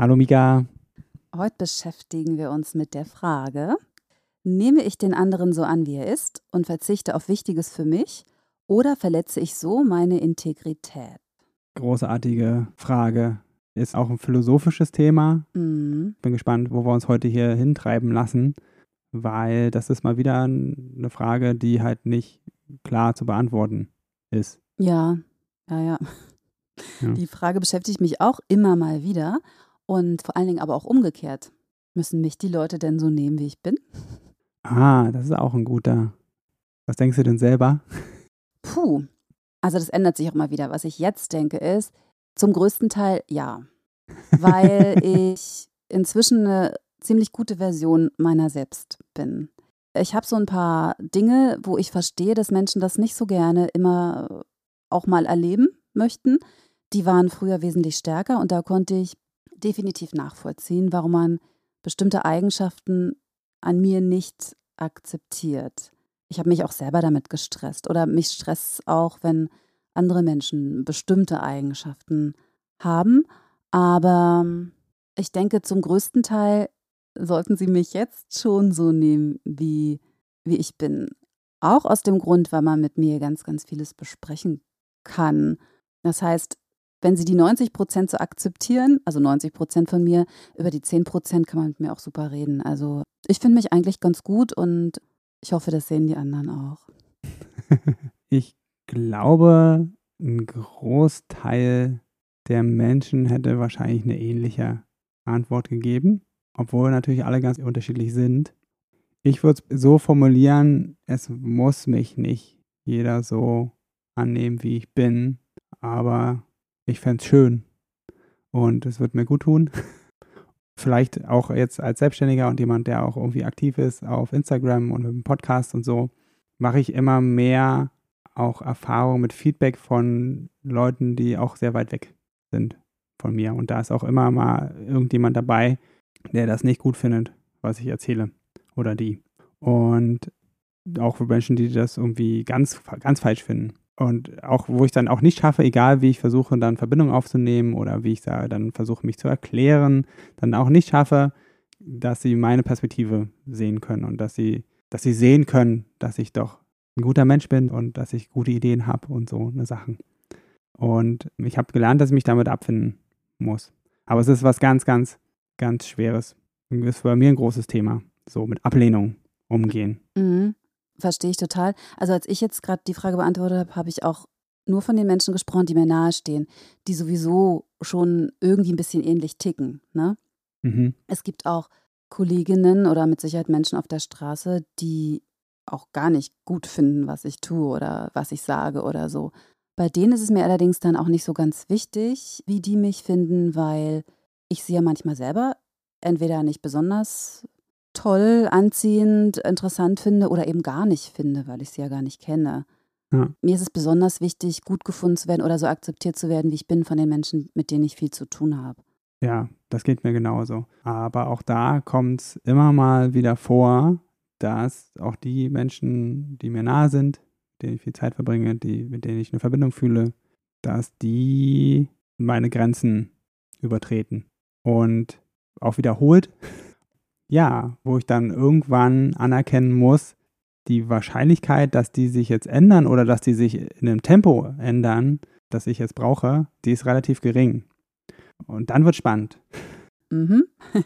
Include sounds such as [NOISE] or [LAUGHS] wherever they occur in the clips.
Hallo Mika. Heute beschäftigen wir uns mit der Frage, nehme ich den anderen so an, wie er ist und verzichte auf Wichtiges für mich oder verletze ich so meine Integrität? Großartige Frage. Ist auch ein philosophisches Thema. Mhm. Bin gespannt, wo wir uns heute hier hintreiben lassen, weil das ist mal wieder eine Frage, die halt nicht klar zu beantworten ist. Ja, ja, ja. ja. Die Frage beschäftigt mich auch immer mal wieder. Und vor allen Dingen aber auch umgekehrt. Müssen mich die Leute denn so nehmen, wie ich bin? Ah, das ist auch ein guter. Was denkst du denn selber? Puh. Also das ändert sich auch mal wieder. Was ich jetzt denke ist, zum größten Teil ja. [LAUGHS] Weil ich inzwischen eine ziemlich gute Version meiner selbst bin. Ich habe so ein paar Dinge, wo ich verstehe, dass Menschen das nicht so gerne immer auch mal erleben möchten. Die waren früher wesentlich stärker und da konnte ich definitiv nachvollziehen, warum man bestimmte Eigenschaften an mir nicht akzeptiert. Ich habe mich auch selber damit gestresst oder mich stresst auch, wenn andere Menschen bestimmte Eigenschaften haben. Aber ich denke, zum größten Teil sollten Sie mich jetzt schon so nehmen, wie, wie ich bin. Auch aus dem Grund, weil man mit mir ganz, ganz vieles besprechen kann. Das heißt, wenn sie die 90 Prozent so akzeptieren, also 90 Prozent von mir, über die 10 Prozent kann man mit mir auch super reden. Also ich finde mich eigentlich ganz gut und ich hoffe, das sehen die anderen auch. [LAUGHS] ich glaube, ein Großteil der Menschen hätte wahrscheinlich eine ähnliche Antwort gegeben, obwohl natürlich alle ganz unterschiedlich sind. Ich würde es so formulieren, es muss mich nicht jeder so annehmen, wie ich bin, aber ich fände es schön und es wird mir gut tun. Vielleicht auch jetzt als Selbstständiger und jemand, der auch irgendwie aktiv ist auf Instagram und im Podcast und so, mache ich immer mehr auch Erfahrung mit Feedback von Leuten, die auch sehr weit weg sind von mir. Und da ist auch immer mal irgendjemand dabei, der das nicht gut findet, was ich erzähle oder die. Und auch für Menschen, die das irgendwie ganz, ganz falsch finden. Und auch, wo ich dann auch nicht schaffe, egal wie ich versuche, dann Verbindung aufzunehmen oder wie ich da dann versuche, mich zu erklären, dann auch nicht schaffe, dass sie meine Perspektive sehen können und dass sie, dass sie sehen können, dass ich doch ein guter Mensch bin und dass ich gute Ideen habe und so eine Sachen. Und ich habe gelernt, dass ich mich damit abfinden muss. Aber es ist was ganz, ganz, ganz Schweres. Das ist bei mir ein großes Thema. So mit Ablehnung umgehen. Mhm. Verstehe ich total. Also als ich jetzt gerade die Frage beantwortet habe, habe ich auch nur von den Menschen gesprochen, die mir nahestehen, die sowieso schon irgendwie ein bisschen ähnlich ticken. Ne? Mhm. Es gibt auch Kolleginnen oder mit Sicherheit Menschen auf der Straße, die auch gar nicht gut finden, was ich tue oder was ich sage oder so. Bei denen ist es mir allerdings dann auch nicht so ganz wichtig, wie die mich finden, weil ich sie ja manchmal selber entweder nicht besonders toll, anziehend, interessant finde oder eben gar nicht finde, weil ich sie ja gar nicht kenne. Ja. Mir ist es besonders wichtig, gut gefunden zu werden oder so akzeptiert zu werden, wie ich bin von den Menschen, mit denen ich viel zu tun habe. Ja, das geht mir genauso. Aber auch da kommt es immer mal wieder vor, dass auch die Menschen, die mir nahe sind, denen ich viel Zeit verbringe, die, mit denen ich eine Verbindung fühle, dass die meine Grenzen übertreten. Und auch wiederholt ja, wo ich dann irgendwann anerkennen muss, die Wahrscheinlichkeit, dass die sich jetzt ändern oder dass die sich in einem Tempo ändern, das ich jetzt brauche, die ist relativ gering. Und dann wird spannend. Mhm. [LAUGHS]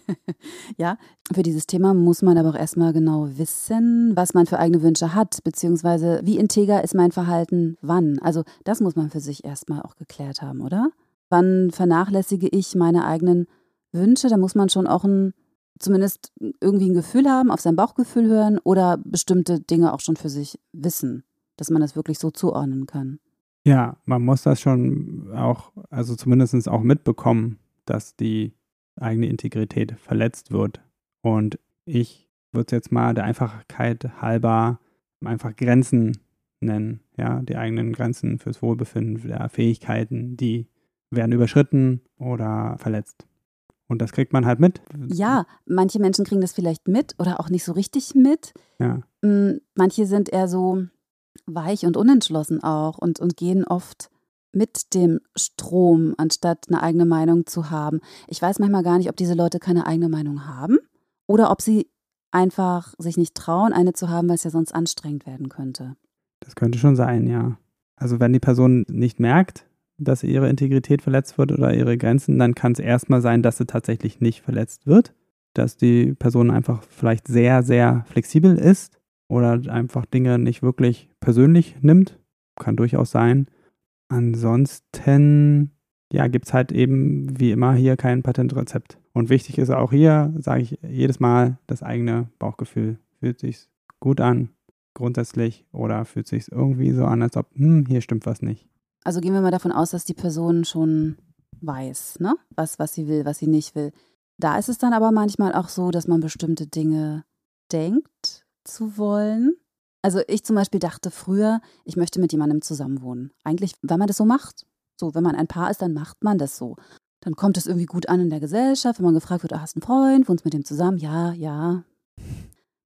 ja, für dieses Thema muss man aber auch erstmal genau wissen, was man für eigene Wünsche hat, beziehungsweise wie integer ist mein Verhalten wann. Also das muss man für sich erstmal auch geklärt haben, oder? Wann vernachlässige ich meine eigenen Wünsche? Da muss man schon auch ein zumindest irgendwie ein Gefühl haben, auf sein Bauchgefühl hören oder bestimmte Dinge auch schon für sich wissen, dass man das wirklich so zuordnen kann. Ja, man muss das schon auch, also zumindest auch mitbekommen, dass die eigene Integrität verletzt wird. Und ich würde es jetzt mal der Einfachheit halber einfach Grenzen nennen. Ja, die eigenen Grenzen fürs Wohlbefinden der Fähigkeiten, die werden überschritten oder verletzt. Und das kriegt man halt mit. Ja, manche Menschen kriegen das vielleicht mit oder auch nicht so richtig mit. Ja. Mm, manche sind eher so weich und unentschlossen auch und, und gehen oft mit dem Strom, anstatt eine eigene Meinung zu haben. Ich weiß manchmal gar nicht, ob diese Leute keine eigene Meinung haben oder ob sie einfach sich nicht trauen, eine zu haben, weil es ja sonst anstrengend werden könnte. Das könnte schon sein, ja. Also wenn die Person nicht merkt, dass ihre Integrität verletzt wird oder ihre Grenzen, dann kann es erstmal sein, dass sie tatsächlich nicht verletzt wird. Dass die Person einfach vielleicht sehr, sehr flexibel ist oder einfach Dinge nicht wirklich persönlich nimmt. Kann durchaus sein. Ansonsten, ja, gibt es halt eben wie immer hier kein Patentrezept. Und wichtig ist auch hier, sage ich jedes Mal, das eigene Bauchgefühl. Fühlt sich gut an, grundsätzlich, oder fühlt sich irgendwie so an, als ob, hm, hier stimmt was nicht. Also gehen wir mal davon aus, dass die Person schon weiß, ne? Was, was sie will, was sie nicht will. Da ist es dann aber manchmal auch so, dass man bestimmte Dinge denkt zu wollen. Also ich zum Beispiel dachte früher, ich möchte mit jemandem zusammenwohnen. Eigentlich, wenn man das so macht. So, wenn man ein Paar ist, dann macht man das so. Dann kommt es irgendwie gut an in der Gesellschaft, wenn man gefragt wird, ah, hast du einen Freund, wohnst mit dem zusammen? Ja, ja.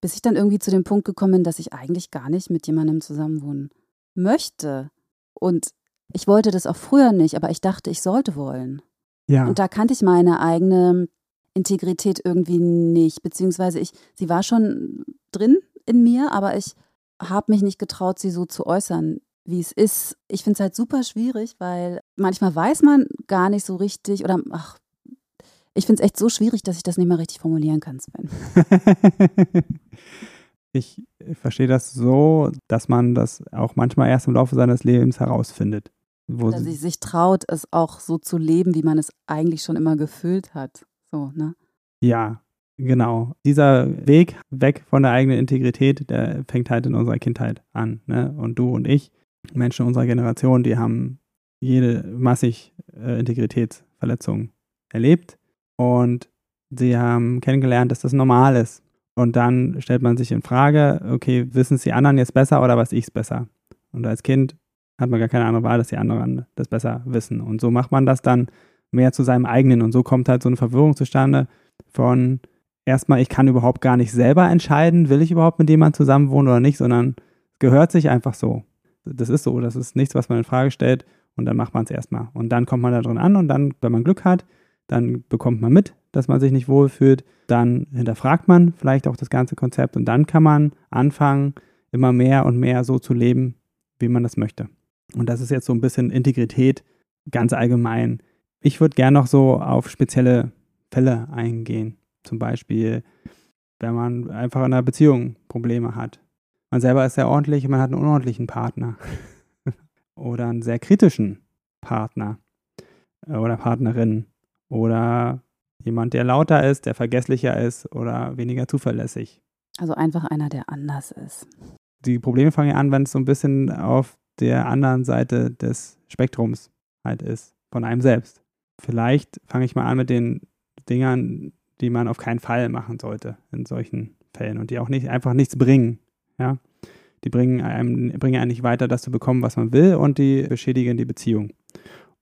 Bis ich dann irgendwie zu dem Punkt gekommen bin, dass ich eigentlich gar nicht mit jemandem zusammenwohnen möchte. Und ich wollte das auch früher nicht, aber ich dachte, ich sollte wollen. Ja. Und da kannte ich meine eigene Integrität irgendwie nicht, beziehungsweise ich, sie war schon drin in mir, aber ich habe mich nicht getraut, sie so zu äußern, wie es ist. Ich finde es halt super schwierig, weil manchmal weiß man gar nicht so richtig oder ach, ich finde es echt so schwierig, dass ich das nicht mehr richtig formulieren kann, Sven. [LAUGHS] ich verstehe das so, dass man das auch manchmal erst im Laufe seines Lebens herausfindet. Wo dass sie sich traut, es auch so zu leben, wie man es eigentlich schon immer gefühlt hat. So, ne? Ja, genau. Dieser Weg weg von der eigenen Integrität, der fängt halt in unserer Kindheit an. Ne? Und du und ich, Menschen unserer Generation, die haben jede massig äh, Integritätsverletzungen erlebt und sie haben kennengelernt, dass das normal ist. Und dann stellt man sich in Frage, okay, wissen es die anderen jetzt besser oder was ich es besser? Und als Kind hat man gar keine andere Wahl, dass die anderen das besser wissen. Und so macht man das dann mehr zu seinem eigenen. Und so kommt halt so eine Verwirrung zustande von erstmal, ich kann überhaupt gar nicht selber entscheiden, will ich überhaupt mit jemandem zusammenwohnen oder nicht, sondern gehört sich einfach so. Das ist so, das ist nichts, was man in Frage stellt und dann macht man es erstmal. Und dann kommt man da drin an und dann, wenn man Glück hat, dann bekommt man mit, dass man sich nicht wohlfühlt, dann hinterfragt man vielleicht auch das ganze Konzept und dann kann man anfangen, immer mehr und mehr so zu leben, wie man das möchte. Und das ist jetzt so ein bisschen Integrität ganz allgemein. Ich würde gerne noch so auf spezielle Fälle eingehen. Zum Beispiel, wenn man einfach in einer Beziehung Probleme hat. Man selber ist sehr ordentlich man hat einen unordentlichen Partner. [LAUGHS] oder einen sehr kritischen Partner äh, oder Partnerin. Oder jemand, der lauter ist, der vergesslicher ist oder weniger zuverlässig. Also einfach einer, der anders ist. Die Probleme fangen ja an, wenn es so ein bisschen auf der anderen Seite des Spektrums halt ist, von einem selbst. Vielleicht fange ich mal an mit den Dingern, die man auf keinen Fall machen sollte in solchen Fällen und die auch nicht einfach nichts bringen. Ja? Die bringen einem, bringen einen nicht weiter, das zu bekommen, was man will und die beschädigen die Beziehung.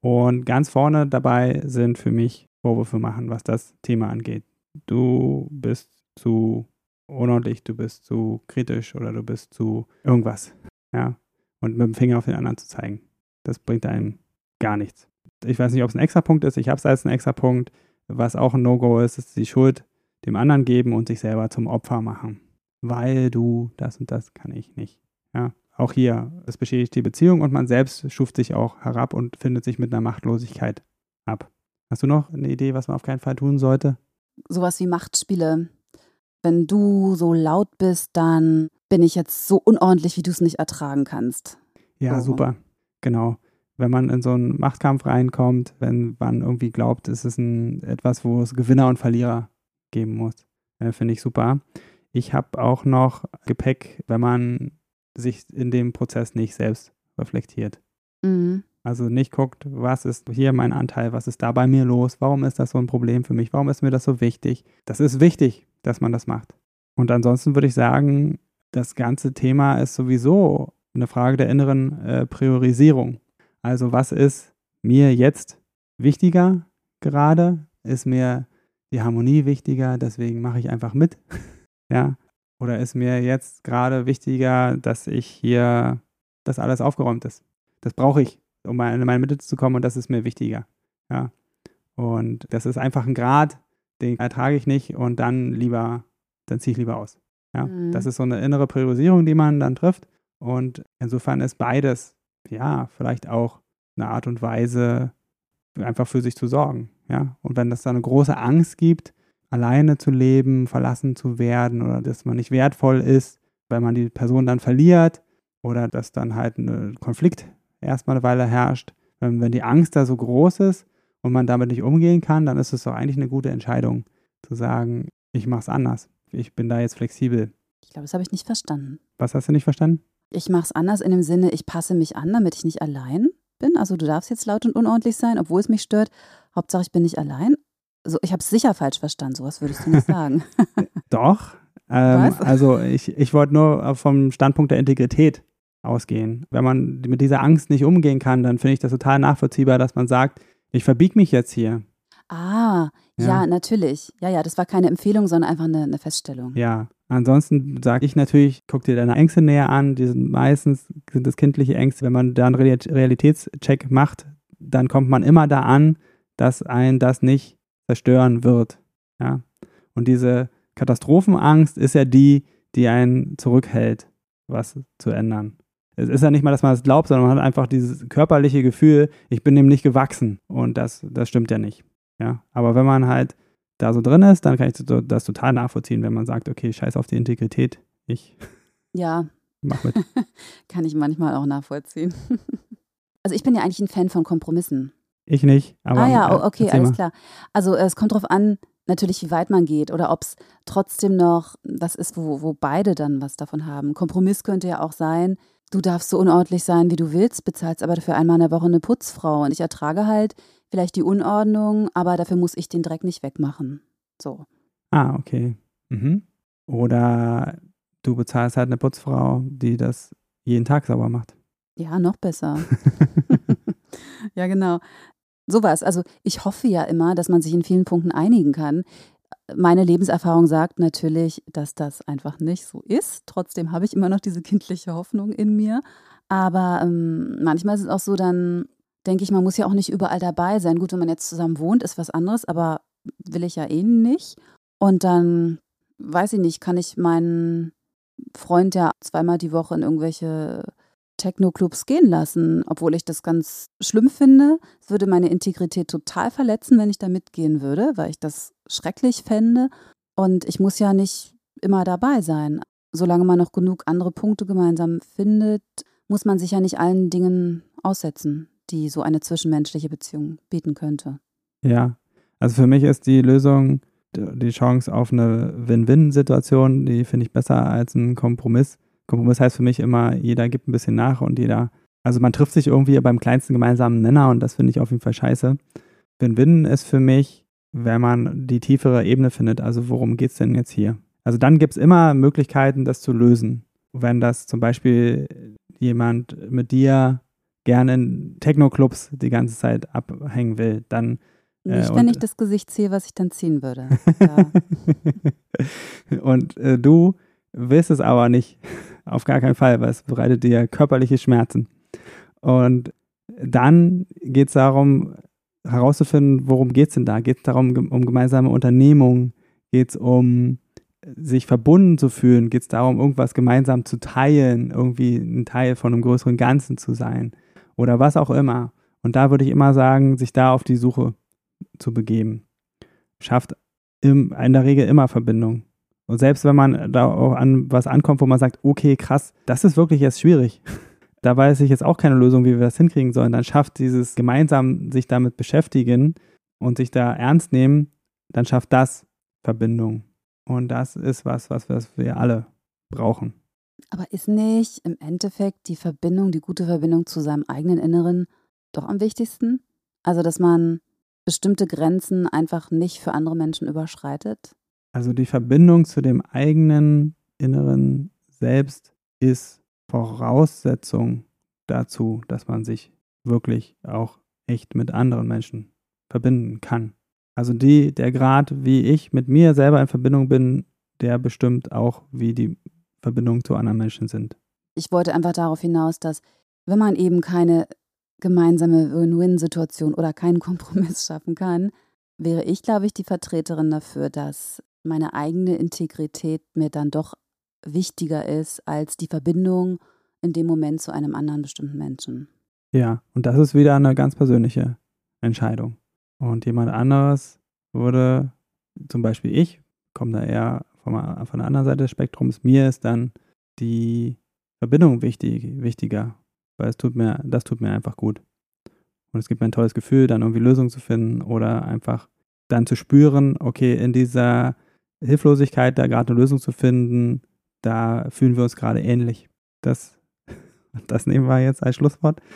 Und ganz vorne dabei sind für mich Vorwürfe machen, was das Thema angeht. Du bist zu unordentlich, du bist zu kritisch oder du bist zu irgendwas. Ja, und mit dem Finger auf den anderen zu zeigen. Das bringt einem gar nichts. Ich weiß nicht, ob es ein extra Punkt ist. Ich habe es als einen extra Punkt. Was auch ein No-Go ist, ist die Schuld dem anderen geben und sich selber zum Opfer machen. Weil du das und das kann ich nicht. Ja, auch hier, es beschädigt die Beziehung und man selbst schuft sich auch herab und findet sich mit einer Machtlosigkeit ab. Hast du noch eine Idee, was man auf keinen Fall tun sollte? Sowas wie Machtspiele. Wenn du so laut bist, dann bin ich jetzt so unordentlich, wie du es nicht ertragen kannst. Ja, so. super. Genau. Wenn man in so einen Machtkampf reinkommt, wenn man irgendwie glaubt, es ist ein, etwas, wo es Gewinner und Verlierer geben muss. Äh, Finde ich super. Ich habe auch noch Gepäck, wenn man sich in dem Prozess nicht selbst reflektiert. Mhm. Also nicht guckt, was ist hier mein Anteil, was ist da bei mir los, warum ist das so ein Problem für mich, warum ist mir das so wichtig. Das ist wichtig, dass man das macht. Und ansonsten würde ich sagen, das ganze Thema ist sowieso eine Frage der inneren äh, Priorisierung. Also was ist mir jetzt wichtiger gerade? Ist mir die Harmonie wichtiger, deswegen mache ich einfach mit? [LAUGHS] ja. Oder ist mir jetzt gerade wichtiger, dass ich hier, dass alles aufgeräumt ist? Das brauche ich, um in meine Mitte zu kommen und das ist mir wichtiger. Ja. Und das ist einfach ein Grad, den ertrage ich nicht und dann lieber, dann ziehe ich lieber aus. Ja. Mhm. Das ist so eine innere Priorisierung, die man dann trifft. Und insofern ist beides, ja, vielleicht auch eine Art und Weise, einfach für sich zu sorgen. Ja. Und wenn es da eine große Angst gibt, alleine zu leben, verlassen zu werden oder dass man nicht wertvoll ist, weil man die Person dann verliert oder dass dann halt ein Konflikt erstmal eine Weile herrscht. Ähm, wenn die Angst da so groß ist und man damit nicht umgehen kann, dann ist es doch eigentlich eine gute Entscheidung zu sagen, ich mache es anders. Ich bin da jetzt flexibel. Ich glaube, das habe ich nicht verstanden. Was hast du nicht verstanden? Ich mache es anders in dem Sinne, ich passe mich an, damit ich nicht allein bin. Also du darfst jetzt laut und unordentlich sein, obwohl es mich stört. Hauptsache, ich bin nicht allein. So, ich habe es sicher falsch verstanden. Sowas würdest du nicht sagen. [LAUGHS] [LAUGHS] Doch. Ähm, also ich, ich wollte nur vom Standpunkt der Integrität ausgehen. Wenn man mit dieser Angst nicht umgehen kann, dann finde ich das total nachvollziehbar, dass man sagt, ich verbiege mich jetzt hier. Ah, ja. ja. natürlich. Ja, ja, das war keine Empfehlung, sondern einfach eine, eine Feststellung. Ja, ansonsten sage ich natürlich, guck dir deine Ängste näher an. Die sind meistens sind das kindliche Ängste. Wenn man da einen Realitätscheck macht, dann kommt man immer da an, dass ein das nicht zerstören wird. Ja? Und diese Katastrophenangst ist ja die, die einen zurückhält, was zu ändern. Es ist ja nicht mal, dass man es glaubt, sondern man hat einfach dieses körperliche Gefühl, ich bin dem nicht gewachsen. Und das, das stimmt ja nicht. Ja? Aber wenn man halt da so drin ist, dann kann ich das total nachvollziehen, wenn man sagt, okay, scheiß auf die Integrität. Ich ja. mach mit. [LAUGHS] kann ich manchmal auch nachvollziehen. [LAUGHS] also ich bin ja eigentlich ein Fan von Kompromissen. Ich nicht. Aber, ah ja, okay, alles mal. klar. Also es kommt darauf an, natürlich, wie weit man geht oder ob es trotzdem noch was ist, wo, wo beide dann was davon haben. Kompromiss könnte ja auch sein, du darfst so unordentlich sein, wie du willst, bezahlst aber dafür einmal in der Woche eine Putzfrau und ich ertrage halt vielleicht die Unordnung, aber dafür muss ich den Dreck nicht wegmachen. So. Ah, okay. Mhm. Oder du bezahlst halt eine Putzfrau, die das jeden Tag sauber macht. Ja, noch besser. [LAUGHS] [LAUGHS] ja, genau. Sowas. Also ich hoffe ja immer, dass man sich in vielen Punkten einigen kann. Meine Lebenserfahrung sagt natürlich, dass das einfach nicht so ist. Trotzdem habe ich immer noch diese kindliche Hoffnung in mir. Aber ähm, manchmal ist es auch so, dann denke ich, man muss ja auch nicht überall dabei sein. Gut, wenn man jetzt zusammen wohnt, ist was anderes, aber will ich ja eh nicht. Und dann, weiß ich nicht, kann ich meinen Freund ja zweimal die Woche in irgendwelche Techno-Clubs gehen lassen, obwohl ich das ganz schlimm finde. Es würde meine Integrität total verletzen, wenn ich da mitgehen würde, weil ich das schrecklich fände. Und ich muss ja nicht immer dabei sein. Solange man noch genug andere Punkte gemeinsam findet, muss man sich ja nicht allen Dingen aussetzen, die so eine zwischenmenschliche Beziehung bieten könnte. Ja, also für mich ist die Lösung die Chance auf eine Win-Win-Situation, die finde ich besser als ein Kompromiss. Kompromiss heißt für mich immer, jeder gibt ein bisschen nach und jeder, also man trifft sich irgendwie beim kleinsten gemeinsamen Nenner und das finde ich auf jeden Fall scheiße. Win-Win ist für mich, wenn man die tiefere Ebene findet, also worum geht es denn jetzt hier? Also dann gibt es immer Möglichkeiten, das zu lösen. Wenn das zum Beispiel jemand mit dir gerne in Techno-Clubs die ganze Zeit abhängen will, dann äh, nicht, wenn ich das Gesicht sehe, was ich dann ziehen würde. [LAUGHS] und äh, du willst es aber nicht. Auf gar keinen Fall, weil es bereitet dir körperliche Schmerzen. Und dann geht es darum, herauszufinden, worum geht es denn da? Geht es darum, um gemeinsame Unternehmungen? Geht es um sich verbunden zu fühlen? Geht es darum, irgendwas gemeinsam zu teilen, irgendwie ein Teil von einem größeren Ganzen zu sein? Oder was auch immer. Und da würde ich immer sagen, sich da auf die Suche zu begeben. Schafft in der Regel immer Verbindung. Und selbst wenn man da auch an was ankommt, wo man sagt, okay, krass, das ist wirklich jetzt schwierig. [LAUGHS] Da weiß ich jetzt auch keine Lösung, wie wir das hinkriegen sollen. Dann schafft dieses gemeinsam sich damit beschäftigen und sich da ernst nehmen, dann schafft das Verbindung. Und das ist was, was wir alle brauchen. Aber ist nicht im Endeffekt die Verbindung, die gute Verbindung zu seinem eigenen Inneren doch am wichtigsten. Also, dass man bestimmte Grenzen einfach nicht für andere Menschen überschreitet. Also die Verbindung zu dem eigenen inneren Selbst ist Voraussetzung dazu, dass man sich wirklich auch echt mit anderen Menschen verbinden kann. Also die, der Grad, wie ich mit mir selber in Verbindung bin, der bestimmt auch, wie die Verbindungen zu anderen Menschen sind. Ich wollte einfach darauf hinaus, dass wenn man eben keine gemeinsame Win-Win-Situation oder keinen Kompromiss schaffen kann, wäre ich, glaube ich, die Vertreterin dafür, dass meine eigene Integrität mir dann doch wichtiger ist als die Verbindung in dem Moment zu einem anderen bestimmten Menschen. Ja, und das ist wieder eine ganz persönliche Entscheidung. Und jemand anderes würde, zum Beispiel ich, komme da eher von, der anderen Seite des Spektrums, mir ist dann die Verbindung wichtig, wichtiger, weil es tut mir, das tut mir einfach gut. Und es gibt mir ein tolles Gefühl, dann irgendwie Lösungen zu finden oder einfach dann zu spüren, okay, in dieser Hilflosigkeit da gerade eine Lösung zu finden, da fühlen wir uns gerade ähnlich. Das, [LAUGHS] das nehmen wir jetzt als Schlusswort. [LAUGHS]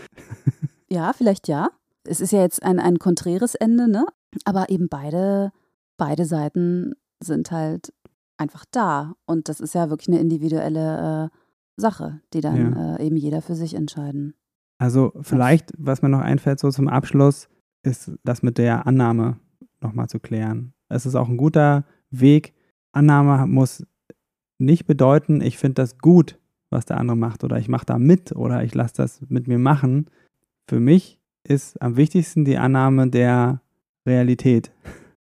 Ja, vielleicht ja. Es ist ja jetzt ein, ein konträres Ende, ne? Aber eben beide, beide Seiten sind halt einfach da. Und das ist ja wirklich eine individuelle äh, Sache, die dann ja. äh, eben jeder für sich entscheiden. Also vielleicht, was mir noch einfällt, so zum Abschluss, ist das mit der Annahme nochmal zu klären. Es ist auch ein guter Weg. Annahme muss nicht bedeuten, ich finde das gut, was der andere macht oder ich mache da mit oder ich lasse das mit mir machen. Für mich ist am wichtigsten die Annahme der Realität.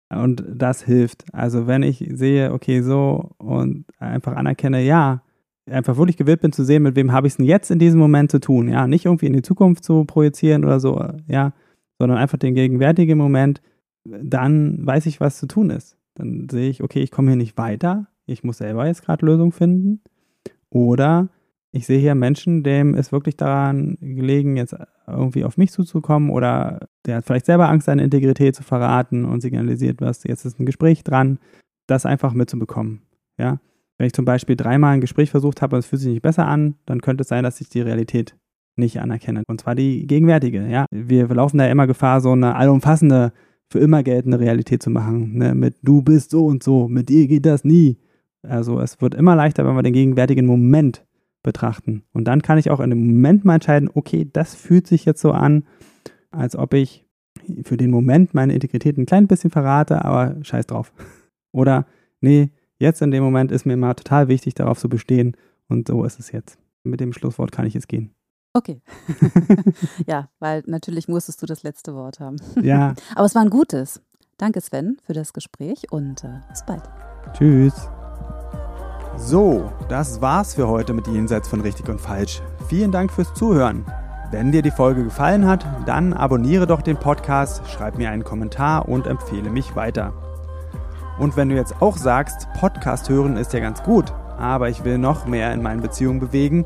Und das hilft. Also wenn ich sehe, okay, so und einfach anerkenne, ja, einfach wirklich gewillt bin zu sehen, mit wem habe ich es denn jetzt in diesem Moment zu tun. Ja, nicht irgendwie in die Zukunft zu projizieren oder so, ja, sondern einfach den gegenwärtigen Moment, dann weiß ich, was zu tun ist. Dann sehe ich, okay, ich komme hier nicht weiter, ich muss selber jetzt gerade Lösungen finden. Oder ich sehe hier Menschen, dem ist wirklich daran gelegen, jetzt irgendwie auf mich zuzukommen oder der hat vielleicht selber Angst, seine Integrität zu verraten und signalisiert was, jetzt ist ein Gespräch dran, das einfach mitzubekommen. Ja? Wenn ich zum Beispiel dreimal ein Gespräch versucht habe und es fühlt sich nicht besser an, dann könnte es sein, dass ich die Realität nicht anerkenne. Und zwar die gegenwärtige. Ja? Wir laufen da immer Gefahr, so eine allumfassende, für immer geltende Realität zu machen. Ne? Mit du bist so und so, mit dir geht das nie. Also es wird immer leichter, wenn wir den gegenwärtigen Moment betrachten. Und dann kann ich auch in dem Moment mal entscheiden, okay, das fühlt sich jetzt so an, als ob ich für den Moment meine Integrität ein klein bisschen verrate, aber scheiß drauf. [LAUGHS] Oder, nee, jetzt in dem Moment ist mir immer total wichtig, darauf zu bestehen. Und so ist es jetzt. Mit dem Schlusswort kann ich jetzt gehen. Okay. [LAUGHS] ja, weil natürlich musstest du das letzte Wort haben. Ja. [LAUGHS] Aber es war ein gutes. Danke, Sven, für das Gespräch und äh, bis bald. Tschüss. So, das war's für heute mit Jenseits von Richtig und Falsch. Vielen Dank fürs Zuhören. Wenn dir die Folge gefallen hat, dann abonniere doch den Podcast, schreib mir einen Kommentar und empfehle mich weiter. Und wenn du jetzt auch sagst, Podcast hören ist ja ganz gut, aber ich will noch mehr in meinen Beziehungen bewegen,